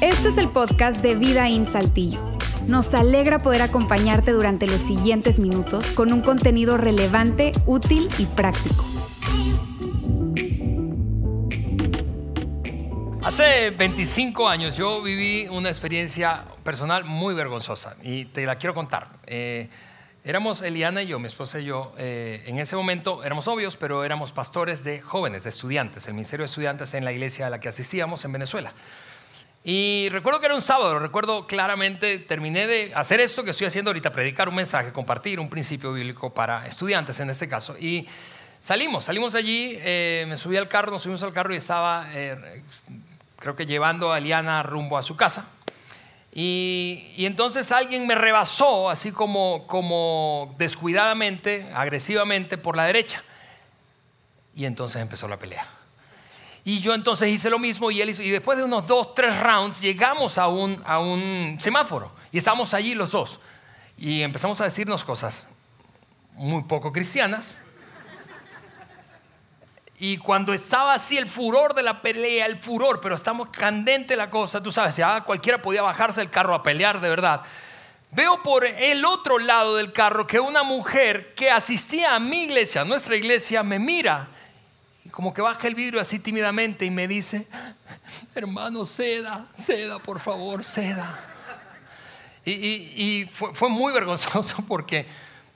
Este es el podcast de Vida en Saltillo. Nos alegra poder acompañarte durante los siguientes minutos con un contenido relevante, útil y práctico. Hace 25 años yo viví una experiencia personal muy vergonzosa y te la quiero contar. Eh, éramos Eliana y yo, mi esposa y yo, eh, en ese momento éramos novios, pero éramos pastores de jóvenes, de estudiantes, el Ministerio de Estudiantes en la iglesia a la que asistíamos en Venezuela. Y recuerdo que era un sábado, recuerdo claramente, terminé de hacer esto que estoy haciendo ahorita, predicar un mensaje, compartir un principio bíblico para estudiantes en este caso. Y salimos, salimos allí, eh, me subí al carro, nos subimos al carro y estaba, eh, creo que llevando a Eliana rumbo a su casa. Y, entonces alguien me rebasó, así como, como descuidadamente, agresivamente, por la derecha. Y entonces empezó la pelea. Y yo entonces hice lo mismo y él hizo, y después de unos dos, tres rounds llegamos a un, a un semáforo y estábamos allí los dos. Y empezamos a decirnos cosas muy poco cristianas. Y cuando estaba así el furor de la pelea, el furor, pero estamos candente la cosa, tú sabes, ya cualquiera podía bajarse del carro a pelear de verdad. Veo por el otro lado del carro que una mujer que asistía a mi iglesia, a nuestra iglesia, me mira como que baja el vidrio así tímidamente y me dice, hermano, ceda, ceda, por favor, ceda. Y, fue, fue, muy vergonzoso porque,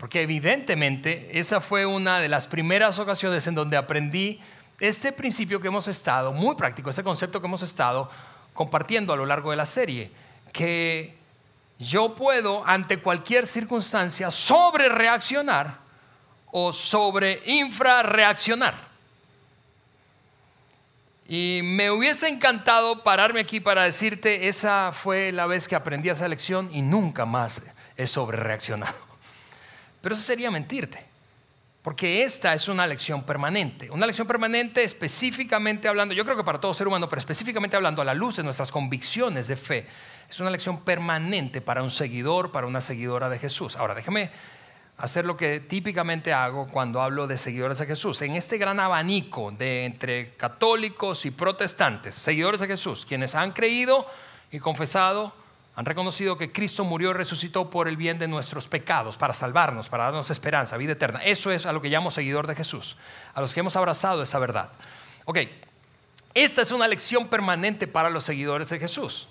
porque evidentemente esa fue una de las primeras ocasiones en donde aprendí este principio que hemos estado, muy práctico, este concepto que hemos estado compartiendo a lo largo de la serie, que yo puedo ante cualquier circunstancia sobre reaccionar o sobre infrarreaccionar. Y me hubiese encantado pararme aquí para decirte, esa fue la vez que aprendí esa lección y nunca más he sobrereaccionado. Pero eso sería mentirte, porque esta es una lección permanente. Una lección permanente específicamente hablando, yo creo que para todo ser humano, pero específicamente hablando a la luz de nuestras convicciones de fe, es una lección permanente para un seguidor, para una seguidora de Jesús. Ahora, déjame hacer lo que típicamente hago cuando hablo de seguidores de Jesús. En este gran abanico de entre católicos y protestantes, seguidores de Jesús, quienes han creído y confesado, han reconocido que Cristo murió y resucitó por el bien de nuestros pecados, para salvarnos, para darnos esperanza, vida eterna. Eso es a lo que llamo seguidor de Jesús, a los que hemos abrazado esa verdad. Ok, esta es una lección permanente para los seguidores de Jesús.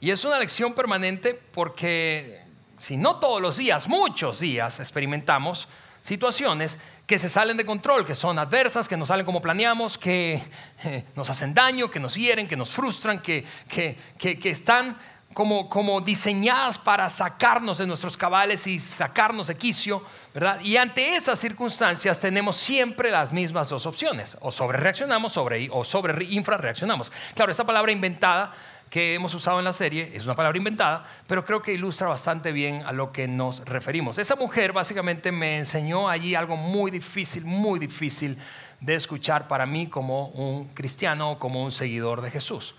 Y es una lección permanente porque si no todos los días, muchos días experimentamos situaciones que se salen de control, que son adversas, que no salen como planeamos, que eh, nos hacen daño, que nos hieren, que nos frustran, que, que, que, están como, como, diseñadas para sacarnos de nuestros cabales y sacarnos de quicio, ¿verdad? Y ante esas circunstancias tenemos siempre las mismas dos opciones, o sobre reaccionamos sobre, o sobre infrarreaccionamos. Claro, esta palabra inventada que hemos usado en la serie, es una palabra inventada, pero creo que ilustra bastante bien a lo que nos referimos. Esa mujer básicamente me enseñó allí algo muy difícil, muy difícil de escuchar para mí como un cristiano como un seguidor de Jesús.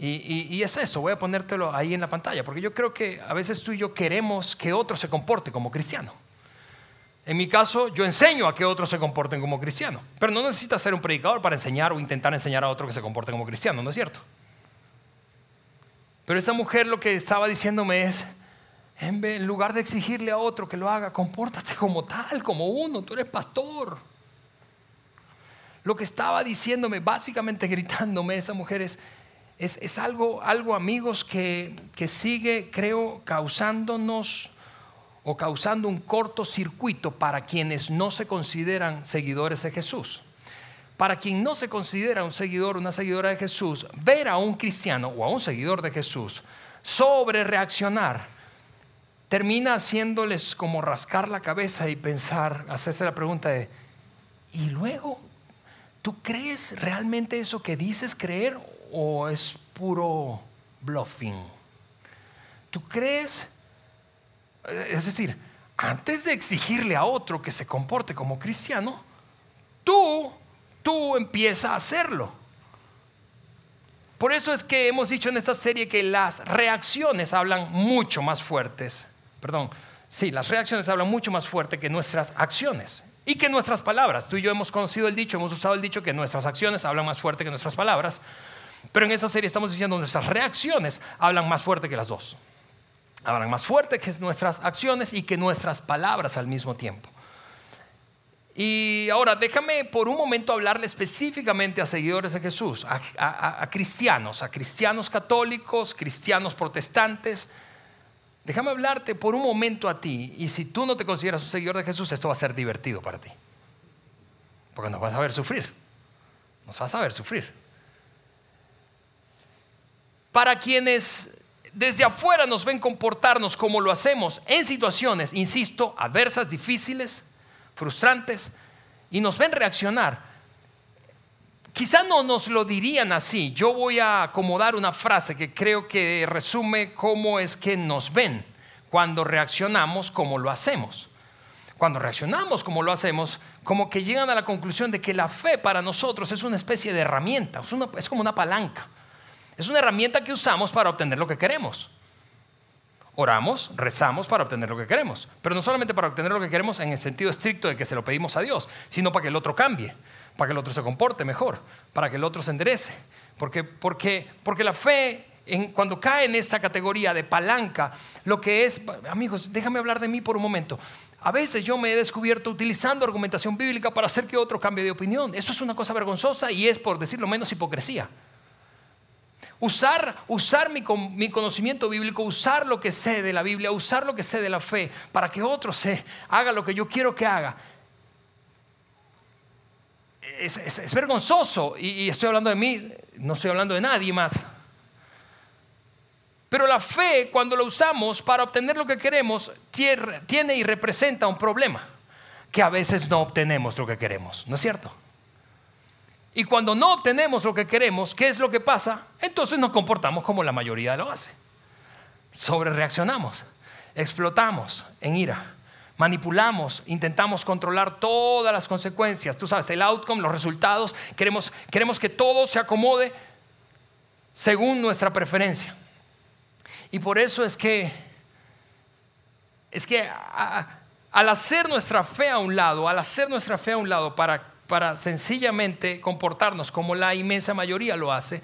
Y, es esto, voy a ponértelo ahí en la pantalla, porque yo creo que a veces tú y yo queremos que otro se comporte como cristiano. En mi caso, yo enseño a que otros se comporten como cristiano, pero no necesitas ser un predicador para enseñar o intentar enseñar a otro que se comporte como cristiano, ¿no es cierto? Pero esa mujer lo que estaba diciéndome es, en lugar de exigirle a otro que lo haga, compórtate como tal, como uno, tú eres pastor. Lo que estaba diciéndome, básicamente gritándome esa mujer es, es, algo, algo, amigos, que, que sigue, creo, causándonos o causando un cortocircuito para quienes no se consideran seguidores de Jesús para quien no se considera un seguidor, una seguidora de Jesús, ver a un cristiano o a un seguidor de Jesús sobre reaccionar, termina haciéndoles como rascar la cabeza y pensar, hacerse la pregunta de, ¿y luego? ¿Tú crees realmente eso que dices creer o es puro bluffing? ¿Tú crees? Es decir, antes de exigirle a otro que se comporte como cristiano, tú tú empieza a hacerlo. Por eso es que hemos dicho en esta serie que las reacciones hablan mucho más fuertes. Perdón, sí, las reacciones hablan mucho más fuerte que nuestras acciones. Y que nuestras palabras, tú y yo hemos conocido el dicho, hemos usado el dicho que nuestras acciones hablan más fuerte que nuestras palabras, pero en esa serie estamos diciendo nuestras reacciones hablan más fuerte que las dos. Hablan más fuerte que nuestras acciones y que nuestras palabras al mismo tiempo. Y ahora déjame por un momento hablarle específicamente a seguidores de Jesús, a, cristianos, a cristianos católicos, cristianos protestantes. Déjame hablarte por un momento a ti y si tú no te consideras un seguidor de Jesús, esto va a ser divertido para ti. Porque nos vas a ver sufrir. Nos vas a ver sufrir. Para quienes desde afuera nos ven comportarnos como lo hacemos en situaciones, insisto, adversas, difíciles, frustrantes y nos ven reaccionar. Quizá no nos lo dirían así. Yo voy a acomodar una frase que creo que resume cómo es que nos ven cuando reaccionamos como lo hacemos. Cuando reaccionamos como lo hacemos, como que llegan a la conclusión de que la fe para nosotros es una especie de herramienta, es, es como una palanca. Es una herramienta que usamos para obtener lo que queremos. Oramos, rezamos para obtener lo que queremos, pero no solamente para obtener lo que queremos en el sentido estricto de que se lo pedimos a Dios, sino para que el otro cambie, para que el otro se comporte mejor, para que el otro se enderece. Porque, porque, porque la fe, cuando cae en esta categoría de palanca, lo que es, amigos, déjame hablar de mí por un momento. A veces yo me he descubierto utilizando argumentación bíblica para hacer que otro cambie de opinión. Eso es una cosa vergonzosa y es, por decirlo menos, hipocresía. Usar, usar mi, mi, conocimiento bíblico, usar lo que sé de la Biblia, usar lo que sé de la fe para que otro se haga lo que yo quiero que haga. Es, vergonzoso y, y estoy hablando de mí, no estoy hablando de nadie más. Pero la fe, cuando la usamos para obtener lo que queremos, tiene y representa un problema, que a veces no obtenemos lo que queremos, ¿no es cierto? Y cuando no obtenemos lo que queremos, ¿qué es lo que pasa? Entonces nos comportamos como la mayoría lo hace. Sobre reaccionamos, explotamos en ira, manipulamos, intentamos controlar todas las consecuencias. Tú sabes, el outcome, los resultados, queremos, queremos que todo se acomode según nuestra preferencia. Y por eso es que, es que al hacer nuestra fe a un lado, al hacer nuestra fe a un lado para para sencillamente comportarnos como la inmensa mayoría lo hace.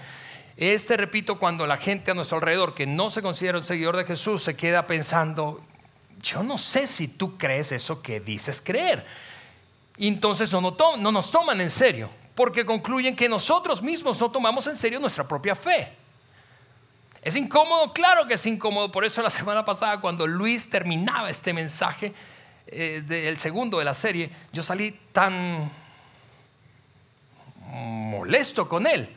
Este, repito, cuando la gente a nuestro alrededor que no se considera un seguidor de Jesús se queda pensando, yo no sé si tú crees eso que dices creer. Y entonces no, no nos toman en serio, porque concluyen que nosotros mismos no tomamos en serio nuestra propia fe. ¿Es incómodo? Claro que es incómodo. Por eso la semana pasada, cuando Luis terminaba este mensaje, eh, del segundo de la serie, yo salí tan molesto con él.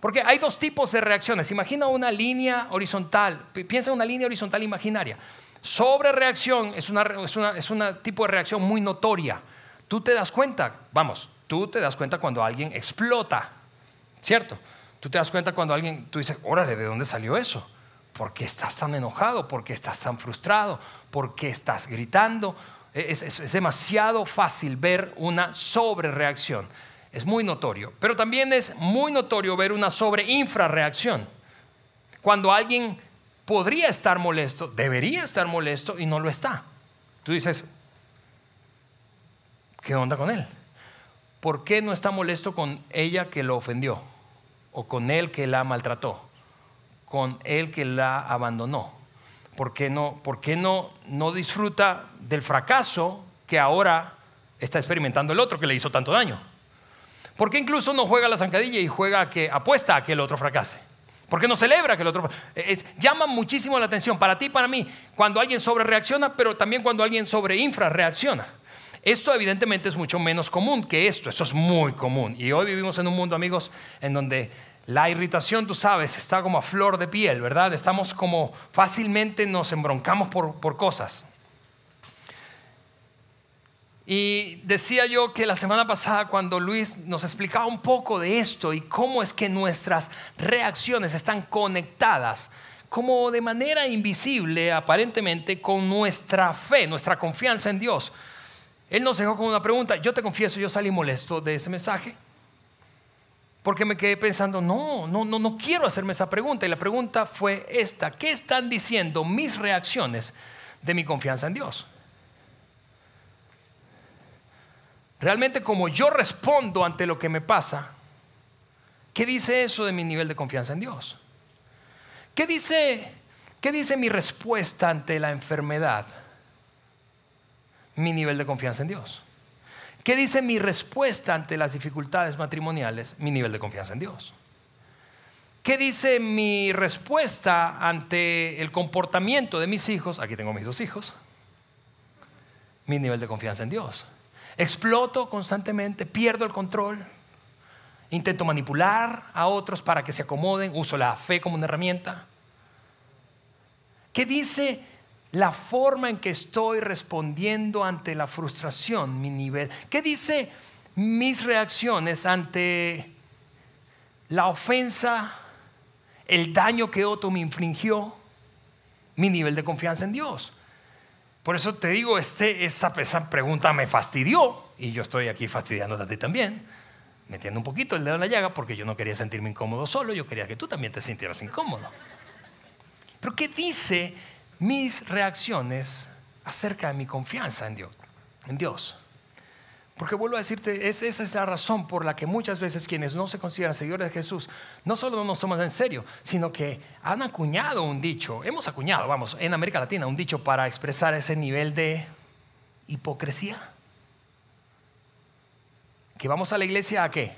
Porque hay dos tipos de reacciones. Imagina una línea horizontal. Piensa en una línea horizontal imaginaria. Sobre reacción es un es una tipo de reacción muy notoria. Tú te das cuenta, vamos, tú te das cuenta cuando alguien explota, ¿cierto? Tú te das cuenta cuando alguien, tú dices, órale, ¿de dónde salió eso? ¿Por qué estás tan enojado? ¿Por qué estás tan frustrado? ¿Por qué estás gritando? Es, es demasiado fácil ver una sobrereacción. Es muy notorio. Pero también es muy notorio ver una sobreinfrarreacción. Cuando alguien podría estar molesto, debería estar molesto y no lo está. Tú dices, ¿qué onda con él? ¿Por qué no está molesto con ella que lo ofendió? ¿O con él que la maltrató? ¿Con él que la abandonó? ¿Por qué no, por qué no, no disfruta del fracaso que ahora está experimentando el otro que le hizo tanto daño? ¿Por qué incluso no juega la zancadilla y juega que apuesta a que el otro fracase? ¿Por qué no celebra que el otro es, llama muchísimo la atención para ti para mí cuando alguien sobre reacciona, pero también cuando alguien sobre infra reacciona. Esto evidentemente es mucho menos común que esto, eso es muy común. Y hoy vivimos en un mundo, amigos, en donde la irritación, tú sabes, está como a flor de piel, ¿verdad? Estamos como fácilmente nos embroncamos por, por cosas. Y decía yo que la semana pasada cuando Luis nos explicaba un poco de esto y cómo es que nuestras reacciones están conectadas, como de manera invisible aparentemente con nuestra fe, nuestra confianza en Dios. Él nos dejó con una pregunta, yo te confieso, yo salí molesto de ese mensaje, porque me quedé pensando, no, no, no, no quiero hacerme esa pregunta. Y la pregunta fue esta, ¿qué están diciendo mis reacciones de mi confianza en Dios? Realmente como yo respondo ante lo que me pasa, ¿qué dice eso de mi nivel de confianza en Dios? ¿Qué dice, qué dice mi respuesta ante la enfermedad? Mi nivel de confianza en Dios. ¿Qué dice mi respuesta ante las dificultades matrimoniales? Mi nivel de confianza en Dios. ¿Qué dice mi respuesta ante el comportamiento de mis hijos? Aquí tengo mis dos hijos. Mi nivel de confianza en Dios. Exploto constantemente, pierdo el control, intento manipular a otros para que se acomoden, uso la fe como una herramienta. ¿Qué dice la forma en que estoy respondiendo ante la frustración, mi nivel? ¿Qué dice mis reacciones ante la ofensa, el daño que otro me infringió? Mi nivel de confianza en Dios. Por eso te digo, este, esa, pregunta me fastidió y yo estoy aquí fastidiándote a ti también, metiendo un poquito el dedo en la llaga porque yo no quería sentirme incómodo solo, yo quería que tú también te sintieras incómodo. Pero ¿qué dice mis reacciones acerca de mi confianza en Dios? En Dios? Porque vuelvo a decirte, esa es la razón por la que muchas veces quienes no se consideran seguidores de Jesús no solo no nos toman en serio, sino que han acuñado un dicho, hemos acuñado, vamos, en América Latina, un dicho para expresar ese nivel de hipocresía. Que vamos a la iglesia a qué?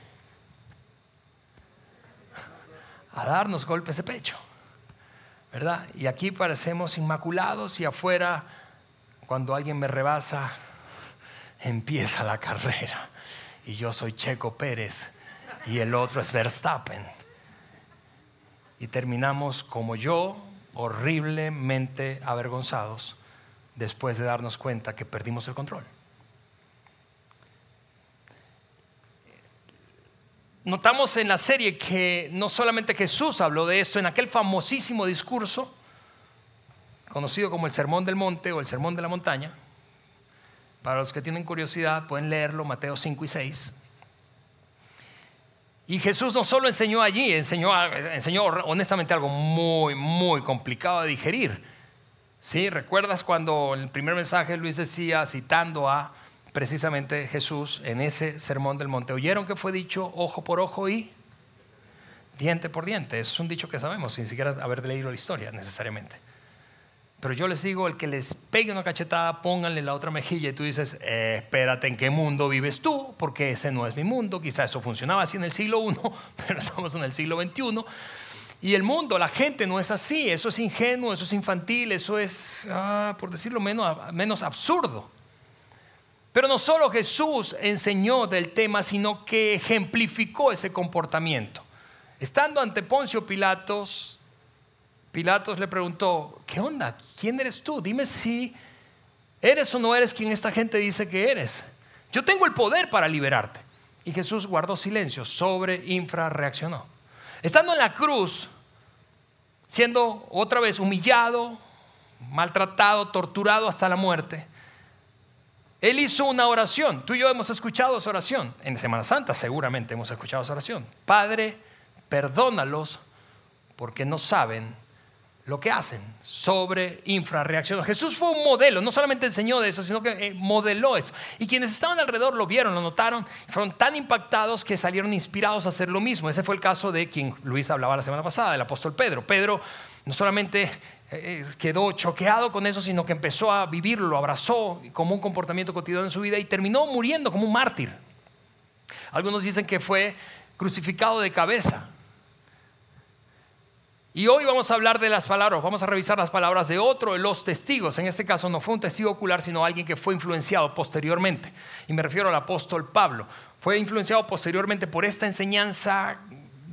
A darnos golpes de pecho, ¿verdad? Y aquí parecemos inmaculados y afuera, cuando alguien me rebasa, empieza la carrera y yo soy Checo Pérez y el otro es Verstappen. Y terminamos como yo, horriblemente avergonzados después de darnos cuenta que perdimos el control. Notamos en la serie que no solamente Jesús habló de esto, en aquel famosísimo discurso, conocido como el Sermón del Monte o el Sermón de la Montaña, para los que tienen curiosidad, pueden leerlo, Mateo 5 y 6. Y Jesús no solo enseñó allí, enseñó, enseñó honestamente algo muy, muy complicado de digerir. ¿Sí? ¿Recuerdas cuando en el primer mensaje Luis decía, citando a precisamente Jesús en ese sermón del monte, oyeron que fue dicho ojo por ojo y diente por diente? Eso es un dicho que sabemos, sin siquiera haber leído la historia necesariamente. Pero yo les digo, el que les pegue una cachetada, pónganle la otra mejilla y tú dices, eh, espérate, ¿en qué mundo vives tú? Porque ese no es mi mundo. Quizá eso funcionaba así en el siglo I, pero estamos en el siglo XXI. Y el mundo, la gente no es así. Eso es ingenuo, eso es infantil, eso es, ah, por decirlo menos, menos absurdo. Pero no solo Jesús enseñó del tema, sino que ejemplificó ese comportamiento. Estando ante Poncio Pilatos, Pilatos le preguntó, ¿qué onda? ¿Quién eres tú? Dime si eres o no eres quien esta gente dice que eres. Yo tengo el poder para liberarte. Y Jesús guardó silencio, sobre infrarreaccionó. Estando en la cruz, siendo otra vez humillado, maltratado, torturado hasta la muerte, él hizo una oración. Tú y yo hemos escuchado esa oración. En Semana Santa seguramente hemos escuchado esa oración. Padre, perdónalos porque no saben lo que hacen sobre infrarreacción. Jesús fue un modelo, no solamente enseñó de eso, sino que eh, modeló eso. Y quienes estaban alrededor lo vieron, lo notaron, fueron tan impactados que salieron inspirados a hacer lo mismo. Ese fue el caso de quien Luis hablaba la semana pasada, del apóstol Pedro. Pedro no solamente eh, eh, quedó choqueado con eso, sino que empezó a vivirlo, lo abrazó como un comportamiento cotidiano en su vida y terminó muriendo como un mártir. Algunos dicen que fue crucificado de cabeza. Y hoy vamos a hablar de las palabras, vamos a revisar las palabras de otro de los testigos. En este caso no fue un testigo ocular, sino alguien que fue influenciado posteriormente. Y me refiero al apóstol Pablo. Fue influenciado posteriormente por esta enseñanza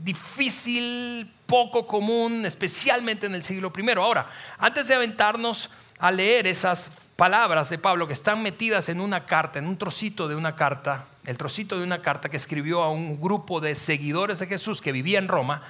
difícil, poco común, especialmente en el siglo I. Ahora, antes de aventarnos a leer esas palabras de Pablo que están metidas en una carta, en un trocito de una carta, el trocito de una carta que escribió a un grupo de seguidores de Jesús que vivía en Roma,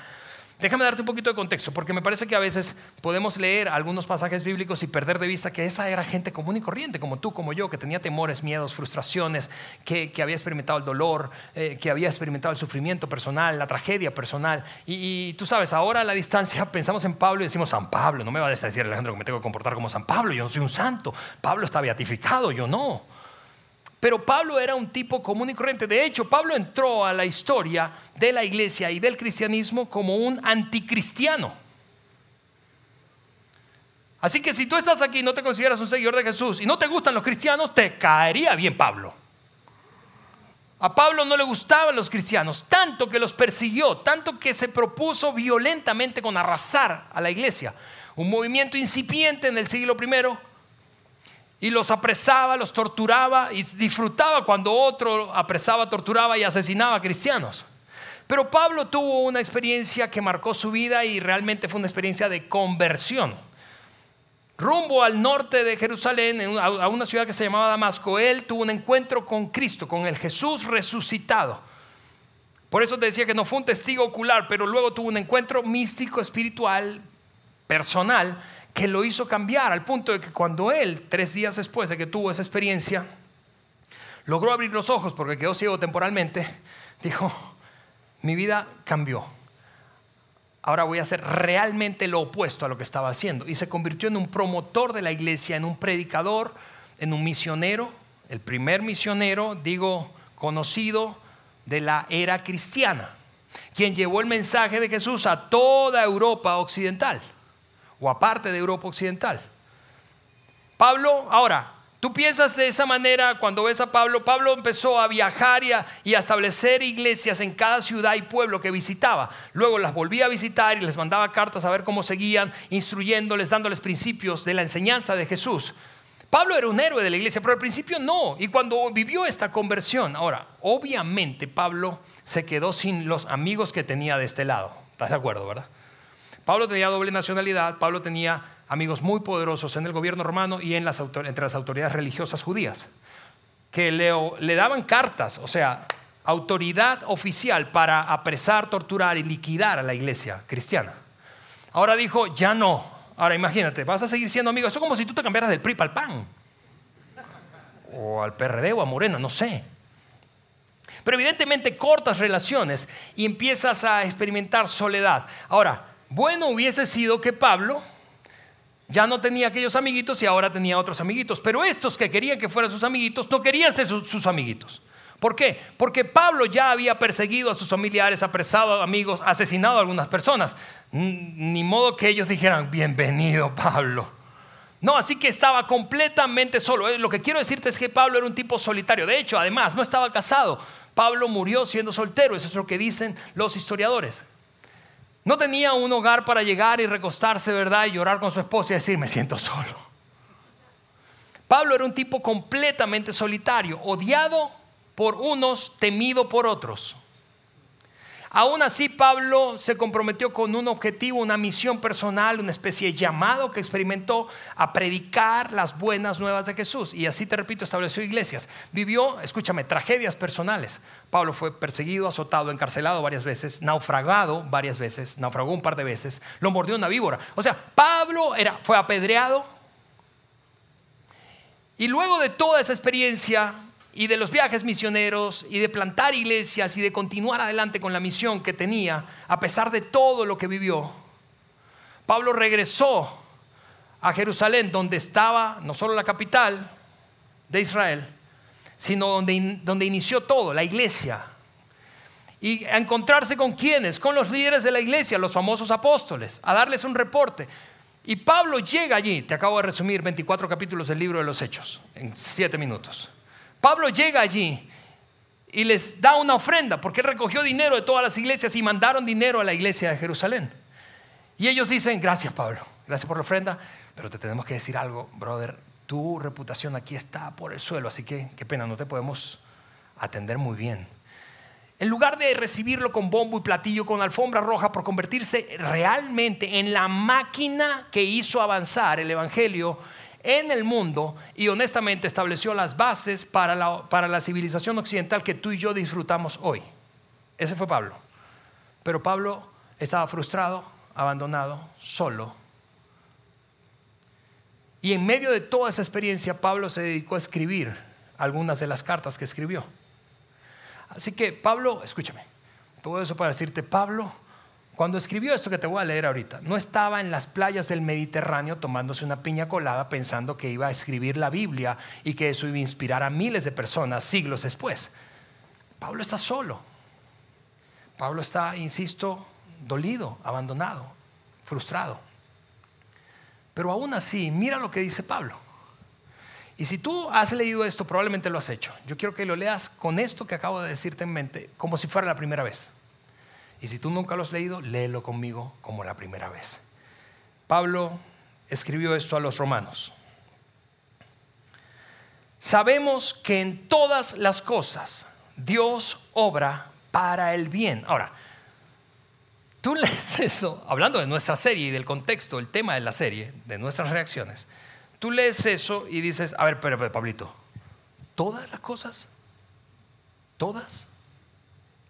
Déjame darte un poquito de contexto, porque me parece que a veces podemos leer algunos pasajes bíblicos y perder de vista que esa era gente común y corriente, como tú, como yo, que tenía temores, miedos, frustraciones, que, había experimentado el dolor, eh, que había experimentado el sufrimiento personal, la tragedia personal. Y, tú sabes, ahora a la distancia pensamos en Pablo y decimos, San Pablo, no me va a decir Alejandro que me tengo que comportar como San Pablo, yo no soy un santo. Pablo está beatificado, yo no. Pero Pablo era un tipo común y corriente. De hecho, Pablo entró a la historia de la iglesia y del cristianismo como un anticristiano. Así que si tú estás aquí y no te consideras un seguidor de Jesús y no te gustan los cristianos, te caería bien Pablo. A Pablo no le gustaban los cristianos, tanto que los persiguió, tanto que se propuso violentamente con arrasar a la iglesia. Un movimiento incipiente en el siglo I y los apresaba, los torturaba y disfrutaba cuando otro apresaba, torturaba y asesinaba a cristianos. Pero Pablo tuvo una experiencia que marcó su vida y realmente fue una experiencia de conversión. Rumbo al norte de Jerusalén, a una ciudad que se llamaba Damasco, él tuvo un encuentro con Cristo, con el Jesús resucitado. Por eso te decía que no fue un testigo ocular, pero luego tuvo un encuentro místico, espiritual, personal, que lo hizo cambiar al punto de que cuando él, tres días después de que tuvo esa experiencia, logró abrir los ojos porque quedó ciego temporalmente, dijo, mi vida cambió. Ahora voy a hacer realmente lo opuesto a lo que estaba haciendo. Y se convirtió en un promotor de la iglesia, en un predicador, en un misionero, el primer misionero, digo, conocido de la era cristiana, quien llevó el mensaje de Jesús a toda Europa occidental o aparte de Europa Occidental. Pablo, ahora, tú piensas de esa manera cuando ves a Pablo, Pablo empezó a viajar y a, establecer iglesias en cada ciudad y pueblo que visitaba. Luego las volvía a visitar y les mandaba cartas a ver cómo seguían, instruyéndoles, dándoles principios de la enseñanza de Jesús. Pablo era un héroe de la iglesia, pero al principio no. Y cuando vivió esta conversión, ahora, obviamente Pablo se quedó sin los amigos que tenía de este lado. ¿Estás de acuerdo, verdad? Pablo tenía doble nacionalidad, Pablo tenía amigos muy poderosos en el gobierno romano y en las, entre las autoridades religiosas judías, que le, le daban cartas, o sea, autoridad oficial para apresar, torturar y liquidar a la iglesia cristiana. Ahora dijo, ya no. Ahora imagínate, vas a seguir siendo amigo. Eso es como si tú te cambiaras del PRI al PAN. O al PRD o a Morena, no sé. Pero evidentemente cortas relaciones y empiezas a experimentar soledad. Ahora, bueno hubiese sido que Pablo ya no tenía aquellos amiguitos y ahora tenía otros amiguitos. Pero estos que querían que fueran sus amiguitos no querían ser sus, amiguitos. ¿Por qué? Porque Pablo ya había perseguido a sus familiares, apresado a amigos, asesinado a algunas personas. Ni modo que ellos dijeran, bienvenido Pablo. No, así que estaba completamente solo. Eh, lo que quiero decirte es que Pablo era un tipo solitario. De hecho, además, no estaba casado. Pablo murió siendo soltero. Eso es lo que dicen los historiadores. No tenía un hogar para llegar y recostarse, ¿verdad? Y llorar con su esposa y decir, me siento solo. Pablo era un tipo completamente solitario, odiado por unos, temido por otros. Aún así, Pablo se comprometió con un objetivo, una misión personal, una especie de llamado que experimentó a predicar las buenas nuevas de Jesús. Y así, te repito, estableció iglesias. Vivió, escúchame, tragedias personales. Pablo fue perseguido, azotado, encarcelado varias veces, naufragado varias veces, naufragó un par de veces, lo mordió una víbora. O sea, Pablo era, fue apedreado. Y luego de toda esa experiencia, y de los viajes misioneros y de plantar iglesias y de continuar adelante con la misión que tenía, a pesar de todo lo que vivió, Pablo regresó a Jerusalén, donde estaba no solo la capital de Israel, sino donde, donde inició todo, la iglesia. Y a encontrarse con quienes, con los líderes de la iglesia, los famosos apóstoles, a darles un reporte. Y Pablo llega allí, te acabo de resumir 24 capítulos del libro de los Hechos, en 7 minutos. Pablo llega allí y les da una ofrenda porque recogió dinero de todas las iglesias y mandaron dinero a la iglesia de Jerusalén. Y ellos dicen, gracias Pablo, gracias por la ofrenda, pero te tenemos que decir algo, brother, tu reputación aquí está por el suelo, así que qué pena, no te podemos atender muy bien. En lugar de recibirlo con bombo y platillo, con alfombra roja, por convertirse realmente en la máquina que hizo avanzar el Evangelio en el mundo y honestamente estableció las bases para la, para la civilización occidental que tú y yo disfrutamos hoy. Ese fue Pablo. Pero Pablo estaba frustrado, abandonado, solo. Y en medio de toda esa experiencia, Pablo se dedicó a escribir algunas de las cartas que escribió. Así que Pablo, escúchame, todo eso para decirte, Pablo cuando escribió esto que te voy a leer ahorita, no estaba en las playas del Mediterráneo tomándose una piña colada pensando que iba a escribir la Biblia y que eso iba a inspirar a miles de personas siglos después. Pablo está solo. Pablo está, insisto, dolido, abandonado, frustrado. Pero aún así, mira lo que dice Pablo. Y si tú has leído esto, probablemente lo has hecho. Yo quiero que lo leas con esto que acabo de decirte en mente, como si fuera la primera vez. Y si tú nunca lo has leído, léelo conmigo como la primera vez. Pablo escribió esto a los romanos. Sabemos que en todas las cosas Dios obra para el bien. Ahora, tú lees eso, hablando de nuestra serie y del contexto, el tema de la serie, de nuestras reacciones, tú lees eso y dices, a ver, pero, Pablito, ¿todas las cosas? ¿Todas?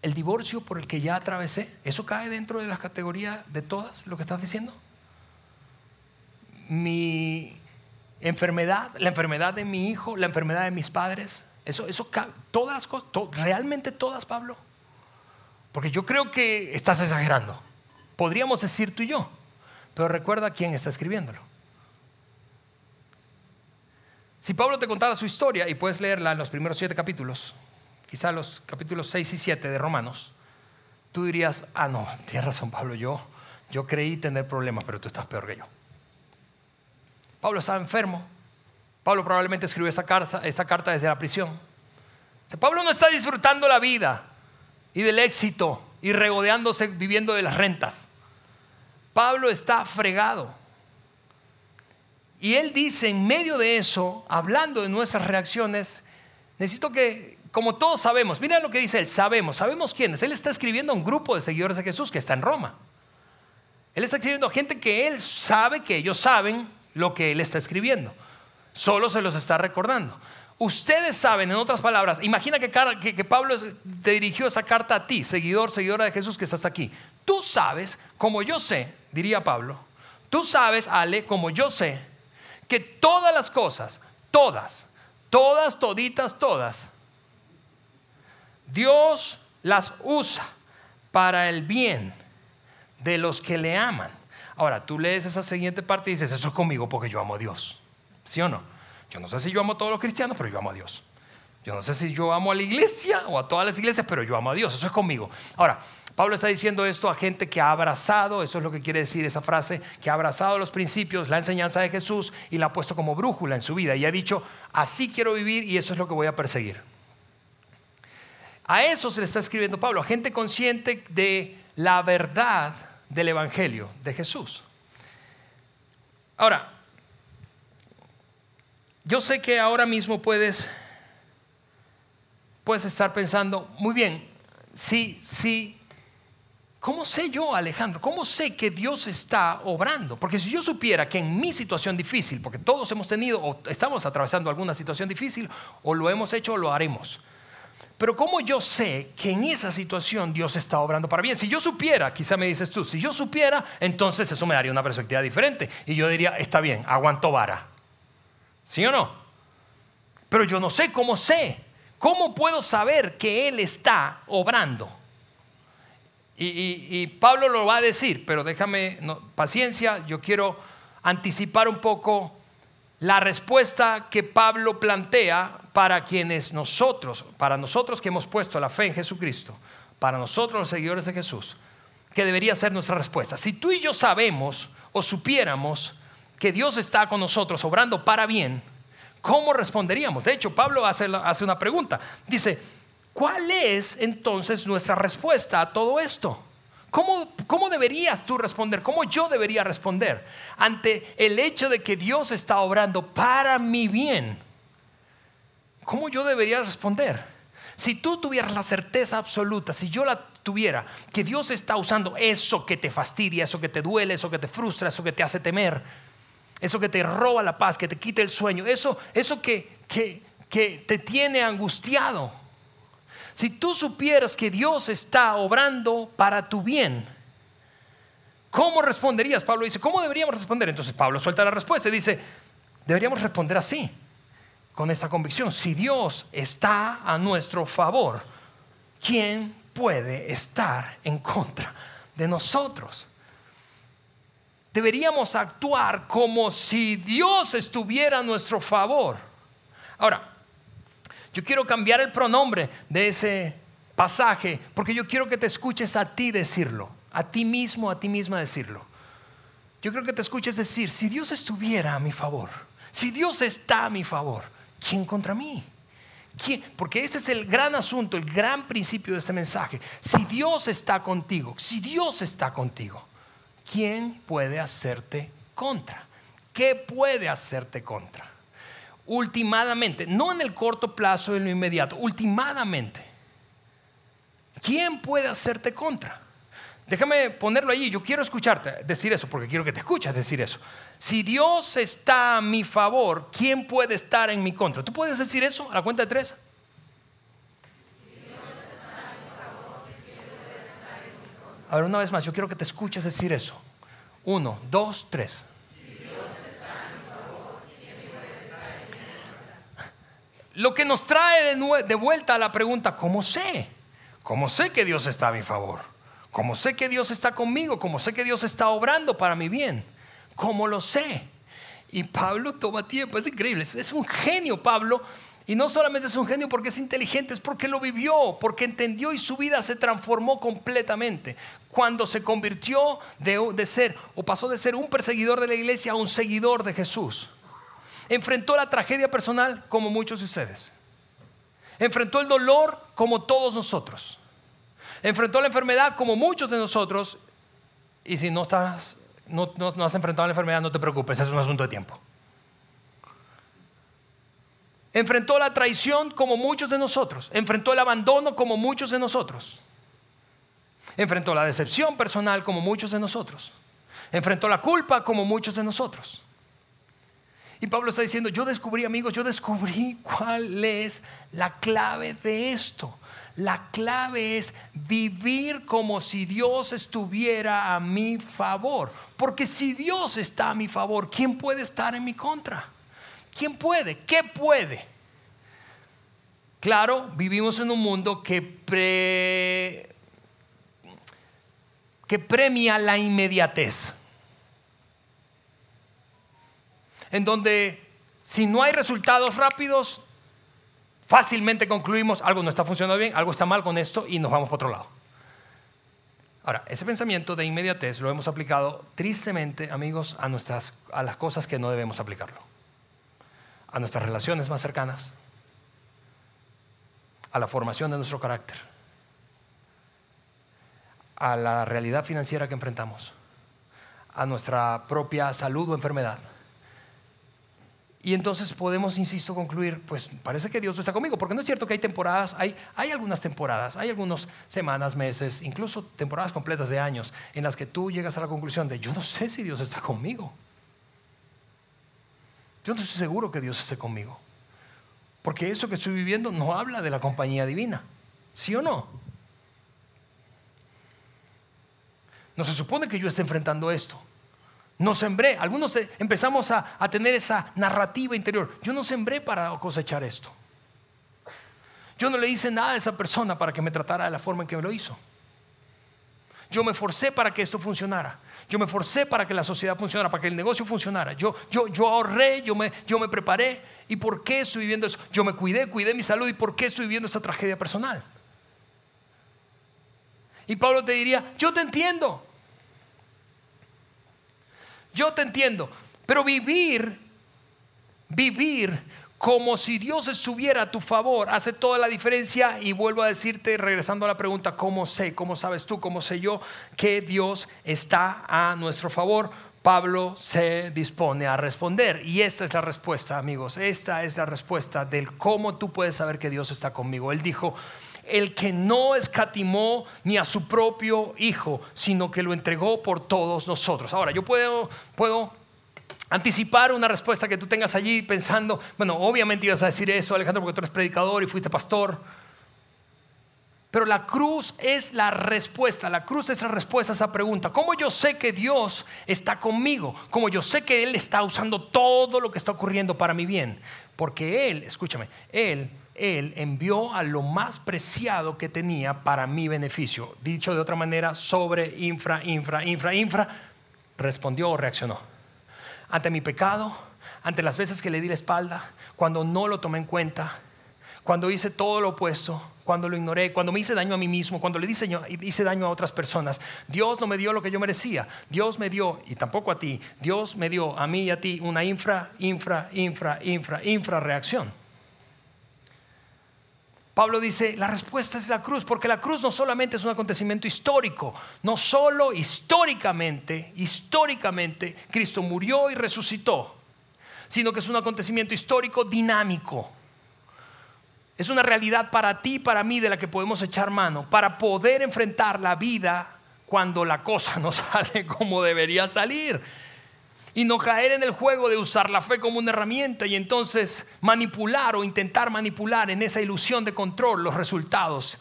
El divorcio por el que ya atravesé, ¿eso cae dentro de la categoría de todas lo que estás diciendo? Mi enfermedad, la enfermedad de mi hijo, la enfermedad de mis padres, eso, eso, todas las cosas, realmente todas, Pablo. Porque yo creo que estás exagerando. Podríamos decir tú y yo, pero recuerda quién está escribiéndolo. Si Pablo te contara su historia, y puedes leerla en los primeros siete capítulos, quizá los capítulos seis y siete de Romanos, tú dirías, ah, no, tienes razón, Pablo, yo, yo creí tener problemas, pero tú estás peor que yo. Pablo estaba enfermo. Pablo probablemente escribió esta carta desde la prisión. Pablo no está disfrutando la vida y del éxito y regodeándose viviendo de las rentas. Pablo está fregado. Y él dice en medio de eso, hablando de nuestras reacciones, necesito que, como todos sabemos, mira lo que dice él, sabemos, sabemos quiénes. Él está escribiendo a un grupo de seguidores de Jesús que está en Roma. Él está escribiendo a gente que él sabe que ellos saben lo que él está escribiendo. Solo se los está recordando. Ustedes saben, en otras palabras, imagina que, Pablo te dirigió esa carta a ti, seguidor, seguidora de Jesús que estás aquí. Tú sabes, como yo sé, diría Pablo, tú sabes, Ale, como yo sé, que todas las cosas, todas, todas, toditas, todas, Dios las usa para el bien de los que le aman. Ahora, tú lees esa siguiente parte y dices, eso es conmigo porque yo amo a Dios. ¿Sí o no? Yo no sé si yo amo a todos los cristianos, pero yo amo a Dios. Yo no sé si yo amo a la iglesia o a todas las iglesias, pero yo amo a Dios. Eso es conmigo. Ahora, Pablo está diciendo esto a gente que ha abrazado, eso es lo que quiere decir esa frase, que ha abrazado los principios, la enseñanza de Jesús y la ha puesto como brújula en su vida. Y ha dicho, así quiero vivir y eso es lo que voy a perseguir. A eso se le está escribiendo Pablo, a gente consciente de la verdad del Evangelio de Jesús. Ahora, yo sé que ahora mismo puedes, puedes estar pensando, muy bien, sí, sí, ¿cómo sé yo, Alejandro? ¿Cómo sé que Dios está obrando? Porque si yo supiera que en mi situación difícil, porque todos hemos tenido o estamos atravesando alguna situación difícil, o lo hemos hecho o lo haremos. Pero ¿cómo yo sé que en esa situación Dios está obrando para bien? Si yo supiera, quizá me dices tú, si yo supiera, entonces eso me daría una perspectiva diferente. Y yo diría, está bien, aguanto vara. ¿Sí o no? Pero yo no sé cómo sé. ¿Cómo puedo saber que Él está obrando? Y, Pablo lo va a decir, pero déjame paciencia, yo quiero anticipar un poco la respuesta que Pablo plantea para quienes nosotros, para nosotros que hemos puesto la fe en Jesucristo, para nosotros los seguidores de Jesús, que debería ser nuestra respuesta. Si tú y yo sabemos o supiéramos que Dios está con nosotros obrando para bien, ¿cómo responderíamos? De hecho, Pablo hace, hace una pregunta. Dice, ¿cuál es entonces nuestra respuesta a todo esto? ¿Cómo, ¿Cómo, deberías tú responder? ¿Cómo yo debería responder ante el hecho de que Dios está obrando para mi bien? ¿Cómo yo debería responder? Si tú tuvieras la certeza absoluta, si yo la tuviera, que Dios está usando eso que te fastidia, eso que te duele, eso que te frustra, eso que te hace temer, eso que te roba la paz, que te quita el sueño, eso, eso que, que, que te tiene angustiado. Si tú supieras que Dios está obrando para tu bien, ¿cómo responderías? Pablo dice, ¿cómo deberíamos responder? Entonces Pablo suelta la respuesta y dice, deberíamos responder así, con esta convicción. Si Dios está a nuestro favor, ¿quién puede estar en contra de nosotros. Deberíamos actuar como si Dios estuviera a nuestro favor. Ahora, yo quiero cambiar el pronombre de ese pasaje porque yo quiero que te escuches a ti decirlo, a ti mismo, a ti misma decirlo. Yo creo que te escuches decir, si Dios estuviera a mi favor, si Dios está a mi favor, ¿quién contra mí? ¿Quién? Porque ese es el gran asunto, el gran principio de este mensaje. Si Dios está contigo, si Dios está contigo, ¿quién puede hacerte contra? ¿Qué puede hacerte contra? Ultimadamente, no en el corto plazo, en lo inmediato, ultimadamente, ¿quién puede hacerte contra? Déjame ponerlo allí, yo quiero escucharte decir eso, porque quiero que te escuches decir eso. Si Dios está a mi favor, ¿quién puede estar en mi contra? ¿Tú puedes decir eso a la cuenta de tres? A ver, una vez más, yo quiero que te escuches decir eso. Uno, dos, tres. Lo que nos trae de, vuelta a la pregunta, ¿cómo sé? ¿Cómo sé que Dios está a mi favor? Como sé que Dios está conmigo, como sé que Dios está obrando para mi bien, como lo sé. Y Pablo toma tiempo, es increíble, es un genio Pablo. Y no solamente es un genio porque es inteligente, es porque lo vivió, porque entendió y su vida se transformó completamente. Cuando se convirtió de, de ser o pasó de ser un perseguidor de la iglesia a un seguidor de Jesús. Enfrentó la tragedia personal como muchos de ustedes. Enfrentó el dolor como todos nosotros. Enfrentó la enfermedad como muchos de nosotros. Y si no, estás, no, has enfrentado la enfermedad, no te preocupes, es un asunto de tiempo. Enfrentó la traición como muchos de nosotros. Enfrentó el abandono como muchos de nosotros. Enfrentó la decepción personal como muchos de nosotros. Enfrentó la culpa como muchos de nosotros. Y Pablo está diciendo, yo descubrí amigos, yo descubrí cuál es la clave de esto. La clave es vivir como si Dios estuviera a mi favor. Porque si Dios está a mi favor, ¿quién puede estar en mi contra? ¿Quién puede? ¿Qué puede? Claro, vivimos en un mundo que, que premia la inmediatez. En donde si no hay resultados rápidos, fácilmente concluimos algo no está funcionando bien, algo está mal con esto y nos vamos para otro lado. Ahora, ese pensamiento de inmediatez lo hemos aplicado tristemente, amigos, a, nuestras, a las cosas que no debemos aplicarlo. A nuestras relaciones más cercanas, a la formación de nuestro carácter, a la realidad financiera que enfrentamos, a nuestra propia salud o enfermedad y entonces podemos, insisto, concluir, pues parece que Dios está conmigo, porque no es cierto que hay temporadas, hay, hay algunas temporadas, hay algunas semanas, meses, incluso temporadas completas de años, en las que tú llegas a la conclusión de, yo no sé si Dios está conmigo. Yo no estoy seguro que Dios esté conmigo, porque eso que estoy viviendo no habla de la compañía divina, ¿sí o no? No se supone que yo esté enfrentando esto. No sembré. Algunos empezamos a, a, tener esa narrativa interior. Yo no sembré para cosechar esto. Yo no le hice nada a esa persona para que me tratara de la forma en que me lo hizo. Yo me forcé para que esto funcionara. Yo me forcé para que la sociedad funcionara, para que el negocio funcionara. Yo, yo, yo ahorré, yo me, yo me preparé. ¿Y por qué estoy viviendo eso? Yo me cuidé, cuidé mi salud. ¿Y por qué estoy viviendo esta tragedia personal? Y Pablo te diría, yo te entiendo. Yo te entiendo, pero vivir, vivir como si Dios estuviera a tu favor, hace toda la diferencia. Y vuelvo a decirte, regresando a la pregunta, ¿cómo sé? ¿Cómo sabes tú? ¿Cómo sé yo que Dios está a nuestro favor? Pablo se dispone a responder. Y esta es la respuesta, amigos. Esta es la respuesta del cómo tú puedes saber que Dios está conmigo. Él dijo, el que no escatimó ni a su propio Hijo, sino que lo entregó por todos nosotros. Ahora, yo puedo, puedo anticipar una respuesta que tú tengas allí pensando, bueno, obviamente ibas a decir eso, Alejandro, porque tú eres predicador y fuiste pastor. Pero la cruz es la respuesta, la cruz es la respuesta a esa pregunta. ¿Cómo yo sé que Dios está conmigo? ¿Cómo yo sé que Él está usando todo lo que está ocurriendo para mi bien? Porque Él, escúchame, Él Él envió a lo más preciado que tenía para mi beneficio. Dicho de otra manera, sobre, infra, infra, infra, infra, respondió o reaccionó. Ante mi pecado, ante las veces que le di la espalda, cuando no lo tomé en cuenta, cuando hice todo lo opuesto, cuando lo ignoré, cuando me hice daño a mí mismo, cuando le hice, daño a otras personas. Dios no me dio lo que yo merecía. Dios me dio, y tampoco a ti, Dios me dio a mí y a ti una infra, infra, infra, infra, infra reacción. Pablo dice, la respuesta es la cruz, porque la cruz no solamente es un acontecimiento histórico, no solo históricamente, históricamente Cristo murió y resucitó, sino que es un acontecimiento histórico dinámico. Es una realidad para ti y para mí de la que podemos echar mano para poder enfrentar la vida cuando la cosa no sale como debería salir. Y no caer en el juego de usar la fe como una herramienta y entonces manipular o intentar manipular en esa ilusión de control los resultados.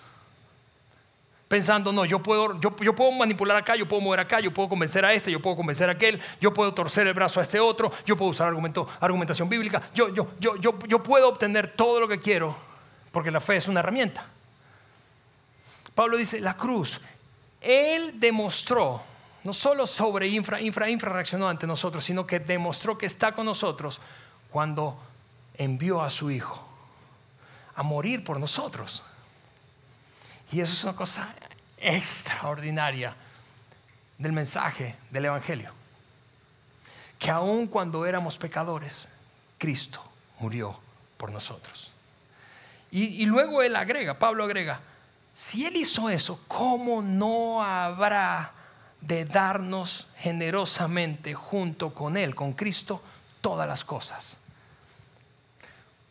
Pensando, no, yo puedo, yo, yo puedo manipular acá, yo puedo mover acá, yo puedo convencer a este, yo puedo convencer a aquel, yo puedo torcer el brazo a este otro, yo puedo usar argumento, argumentación bíblica, yo, yo, yo, yo, yo puedo obtener todo lo que quiero porque la fe es una herramienta. Pablo dice, la cruz, Él demostró, no solo sobre infra, infra, infra reaccionó ante nosotros, sino que demostró que está con nosotros cuando envió a su Hijo a morir por nosotros. Y eso es una cosa extraordinaria del mensaje del Evangelio. Que aun cuando éramos pecadores, Cristo murió por nosotros. Y, luego él agrega, Pablo agrega, si él hizo eso, ¿cómo no habrá de darnos generosamente junto con él, con Cristo, todas las cosas?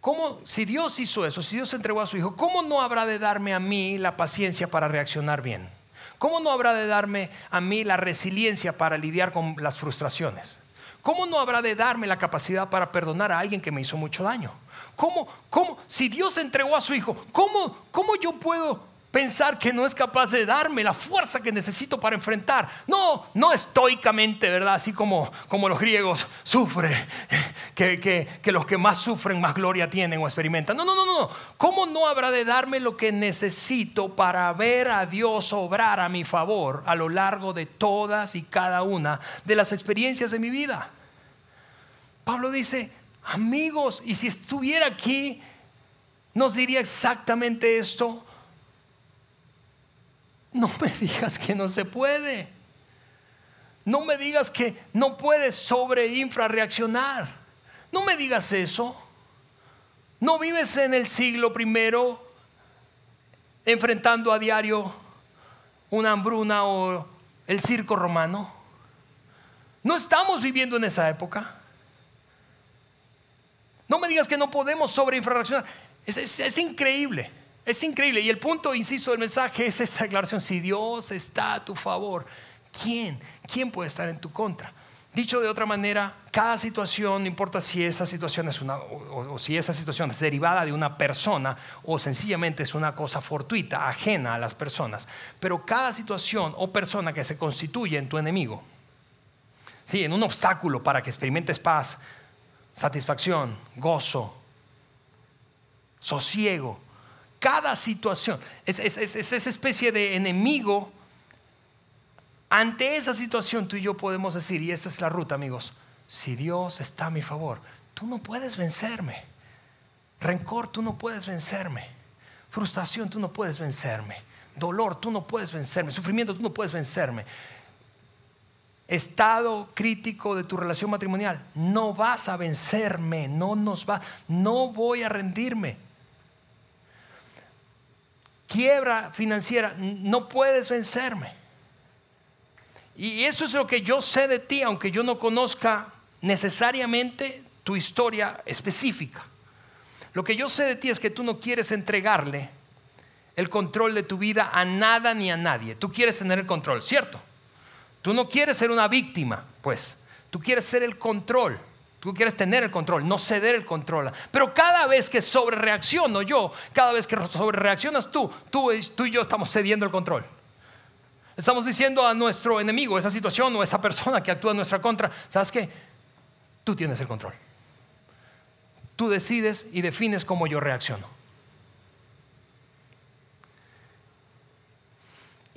¿Cómo, si Dios hizo eso, si Dios entregó a su Hijo, ¿cómo no habrá de darme a mí la paciencia para reaccionar bien? ¿Cómo no habrá de darme a mí la resiliencia para lidiar con las frustraciones? ¿Cómo no habrá de darme la capacidad para perdonar a alguien que me hizo mucho daño? ¿Cómo, cómo, si Dios entregó a su Hijo, ¿cómo, cómo yo puedo pensar que no es capaz de darme la fuerza que necesito para enfrentar? No, no estoicamente, ¿verdad? Así como, como los griegos sufren, que, que, que los que más sufren más gloria tienen o experimentan. No, no, no, no. ¿Cómo no habrá de darme lo que necesito para ver a Dios obrar a mi favor a lo largo de todas y cada una de las experiencias de mi vida? Pablo dice, Amigos, y si estuviera aquí, nos diría exactamente esto. No me digas que no se puede. No me digas que no puedes sobre infrarreaccionar. No me digas eso. No vives en el siglo primero enfrentando a diario una hambruna o el circo romano. No estamos viviendo en esa época. No me digas que no podemos sobreinfraccionar. Es, es, increíble, es increíble. Y el punto, insisto, del mensaje es esta declaración. Si Dios está a tu favor, ¿quién? ¿Quién puede estar en tu contra? Dicho de otra manera, cada situación, no importa si esa situación es una, o, si esa situación es derivada de una persona o sencillamente es una cosa fortuita, ajena a las personas, pero cada situación o persona que se constituye en tu enemigo, sí, en un obstáculo para que experimentes paz, satisfacción, gozo, sosiego. Cada situación es, esa especie de enemigo. Ante esa situación tú y yo podemos decir, y esta es la ruta amigos, si Dios está a mi favor, tú no puedes vencerme. Rencor, tú no puedes vencerme. Frustración, tú no puedes vencerme. Dolor, tú no puedes vencerme. Sufrimiento, tú no puedes vencerme estado crítico de tu relación matrimonial, no vas a vencerme, no nos va, no voy a rendirme. Quiebra financiera, no puedes vencerme. Y eso es lo que yo sé de ti, aunque yo no conozca necesariamente tu historia específica. Lo que yo sé de ti es que tú no quieres entregarle el control de tu vida a nada ni a nadie. Tú quieres tener el control, ¿cierto? Tú no quieres ser una víctima, pues. Tú quieres ser el control. Tú quieres tener el control, no ceder el control. Pero cada vez que sobre reacciono yo, cada vez que sobre reaccionas tú, tú, tú y yo estamos cediendo el control. Estamos diciendo a nuestro enemigo, esa situación o esa persona que actúa en nuestra contra, ¿sabes qué? Tú tienes el control. Tú decides y defines cómo yo reacciono.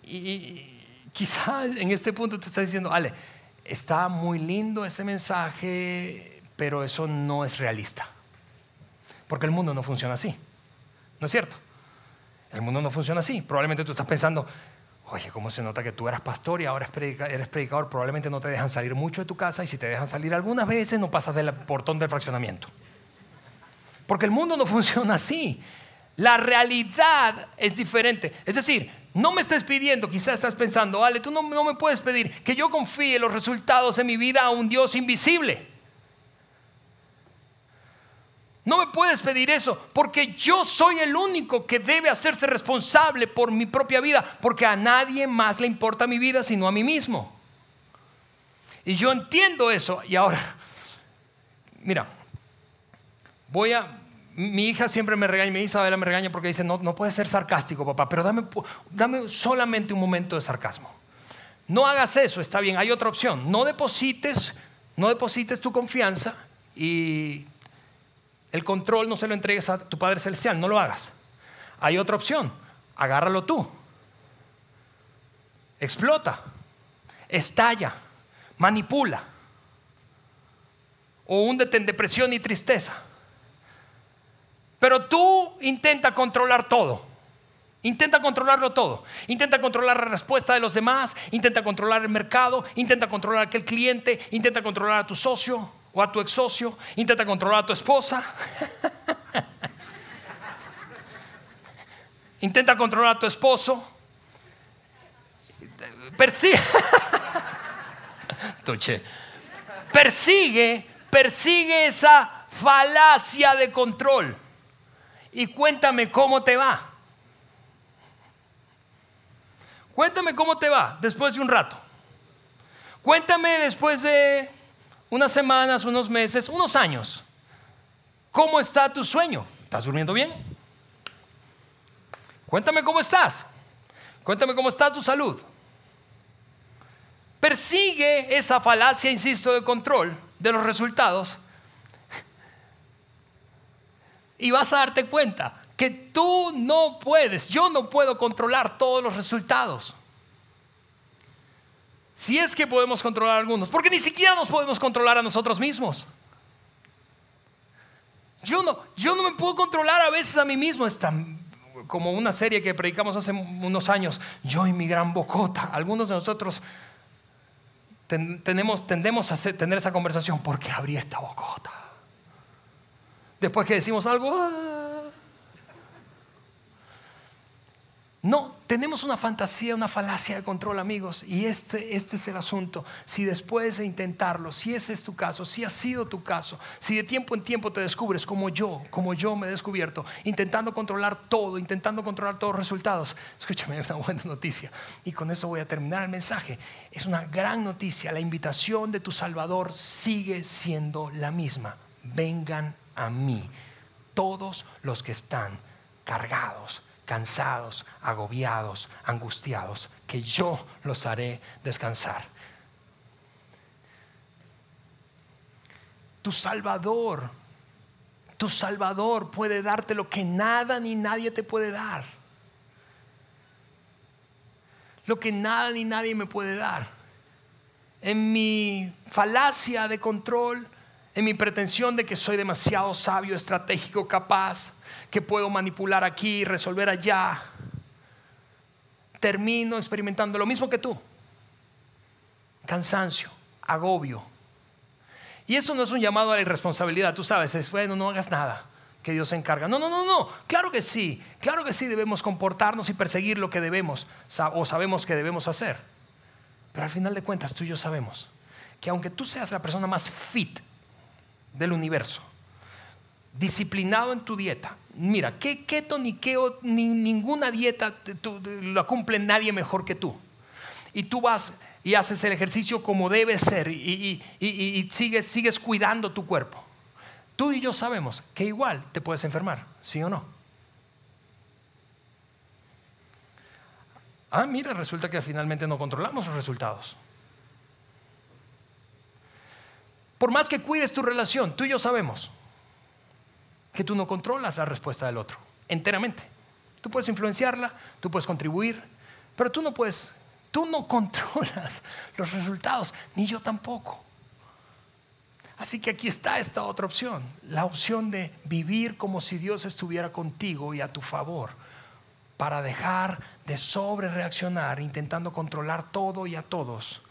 Y quizás en este punto te estás diciendo, Ale, está muy lindo ese mensaje, pero eso no es realista. Porque el mundo no funciona así. ¿No es cierto? El mundo no funciona así. Probablemente tú estás pensando, oye, ¿cómo se nota que tú eras pastor y ahora eres predicador? Probablemente no te dejan salir mucho de tu casa y si te dejan salir algunas veces no pasas del portón del fraccionamiento. Porque el mundo no funciona así. La realidad es diferente. Es decir, no me estés pidiendo, quizás estás pensando, Ale, tú no, no me puedes pedir que yo confíe los resultados de mi vida a un Dios invisible. No me puedes pedir eso porque yo soy el único que debe hacerse responsable por mi propia vida, porque a nadie más le importa mi vida sino a mí mismo. Y yo entiendo eso y ahora, mira, voy a, mi hija siempre me regaña, mi Isabela me regaña porque dice, no, no puedes ser sarcástico, papá, pero dame, dame solamente un momento de sarcasmo. No hagas eso, está bien, hay otra opción. No deposites, no deposites tu confianza y el control no se lo entregues a tu Padre Celestial, no lo hagas. Hay otra opción, agárralo tú. Explota, estalla, manipula o húndete en depresión y tristeza. Pero tú intenta controlar todo. Intenta controlarlo todo. Intenta controlar la respuesta de los demás, intenta controlar el mercado, intenta controlar aquel cliente, intenta controlar a tu socio o a tu ex socio, intenta controlar a tu esposa. intenta controlar a tu esposo. Persigue. Persigue, persigue esa falacia de control. Y cuéntame cómo te va. Cuéntame cómo te va después de un rato. Cuéntame después de unas semanas, unos meses, unos años. ¿Cómo está tu sueño? ¿Estás durmiendo bien? Cuéntame cómo estás. Cuéntame cómo está tu salud. Persigue esa falacia, insisto, de control de los resultados y vas a darte cuenta que tú no puedes, yo no puedo controlar todos los resultados. Si es que podemos controlar algunos, porque ni siquiera nos podemos controlar a nosotros mismos. Yo no, yo no me puedo controlar a veces a mí mismo. Es como una serie que predicamos hace unos años, yo y mi gran bocota. Algunos de nosotros tenemos, tendemos a tener esa conversación, ¿por qué habría esta bocota? Después que decimos algo, ah, No, tenemos una fantasía, una falacia de control, amigos, y este, este es el asunto. Si después de intentarlo, si ese es tu caso, si ha sido tu caso, si de tiempo en tiempo te descubres como yo, como yo me he descubierto, intentando controlar todo, intentando controlar todos los resultados, escúchame, es una buena noticia. Y con eso voy a terminar el mensaje. Es una gran noticia. La invitación de tu Salvador sigue siendo la misma. Vengan a mí, todos los que están cargados cansados, agobiados, angustiados, que yo los haré descansar. Tu Salvador, tu Salvador puede darte lo que nada ni nadie te puede dar. Lo que nada ni nadie me puede dar. En mi falacia de control, en mi pretensión de que soy demasiado sabio, estratégico, capaz, que puedo manipular aquí, resolver allá, termino experimentando lo mismo que tú. Cansancio, agobio. Y eso no es un llamado a la irresponsabilidad, tú sabes, es bueno, no hagas nada, que Dios se encarga. No, no, no, no, claro que sí, claro que sí debemos comportarnos y perseguir lo que debemos o sabemos que debemos hacer. Pero al final de cuentas tú y yo sabemos que aunque tú seas la persona más fit del universo, disciplinado en tu dieta. Mira, ¿qué keto ni, keo, ni ninguna dieta la cumple nadie mejor que tú. Y tú vas y haces el ejercicio como debe ser y, y, sigues, sigues cuidando tu cuerpo. Tú y yo sabemos que igual te puedes enfermar, ¿sí o no? Ah, mira, resulta que finalmente no controlamos los resultados. Por más que cuides tu relación, tú y yo sabemos que tú no controlas la respuesta del otro, enteramente. Tú puedes influenciarla, tú puedes contribuir, Pero tú no puedes, tú no controlas los resultados, ni yo tampoco. Así que aquí está esta otra opción, la opción de vivir como si Dios estuviera contigo y a tu favor, para dejar de sobre reaccionar intentando controlar todo y a todos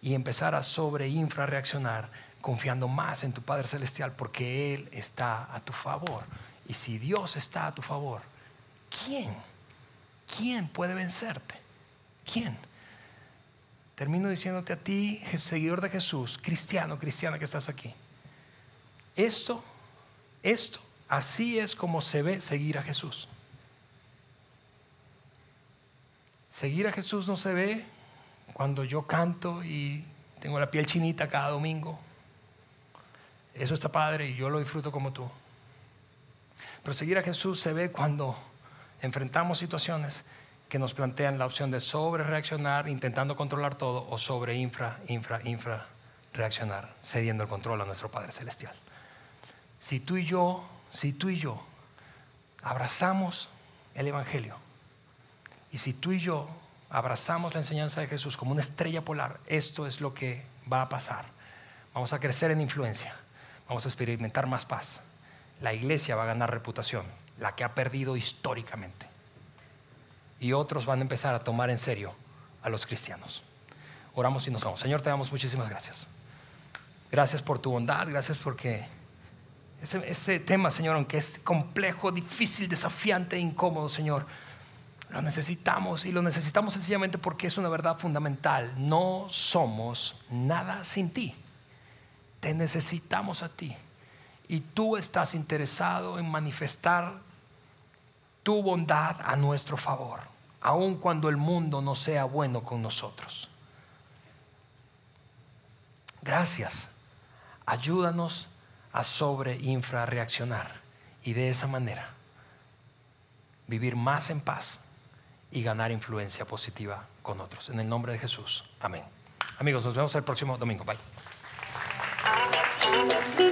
y empezar a sobre infra reaccionar confiando más en tu Padre Celestial porque Él está a tu favor. Y si Dios está a tu favor, ¿quién? ¿Quién puede vencerte? ¿Quién? Termino diciéndote a ti, seguidor de Jesús, cristiano, cristiana que estás aquí. Esto, esto, así es como se ve seguir a Jesús. Seguir a Jesús no se ve cuando yo canto y tengo la piel chinita cada domingo. Eso está padre y yo lo disfruto como tú. Pero seguir a Jesús se ve cuando enfrentamos situaciones que nos plantean la opción de sobre reaccionar, intentando controlar todo, o sobre infra, infra, infra reaccionar, cediendo el control a nuestro Padre Celestial. Si tú y yo, si tú y yo abrazamos el Evangelio, y si tú y yo abrazamos la enseñanza de Jesús como una estrella polar, esto es lo que va a pasar. Vamos a crecer en influencia, vamos a experimentar más paz. La iglesia va a ganar reputación, la que ha perdido históricamente y otros van a empezar a tomar en serio a los cristianos. Oramos y nos vamos. Señor, te damos muchísimas gracias. Gracias por tu bondad, gracias porque ese, ese tema, Señor, aunque es complejo, difícil, desafiante e incómodo, Señor, lo necesitamos y lo necesitamos sencillamente porque es una verdad fundamental. No somos nada sin ti. Te necesitamos a ti. Y tú estás interesado en manifestar tu bondad a nuestro favor aun cuando el mundo no sea bueno con nosotros. Gracias. Ayúdanos a sobre infrarreaccionar y de esa manera vivir más en paz y ganar influencia positiva con otros. En el nombre de Jesús. Amén. Amigos, nos vemos el próximo domingo. Bye.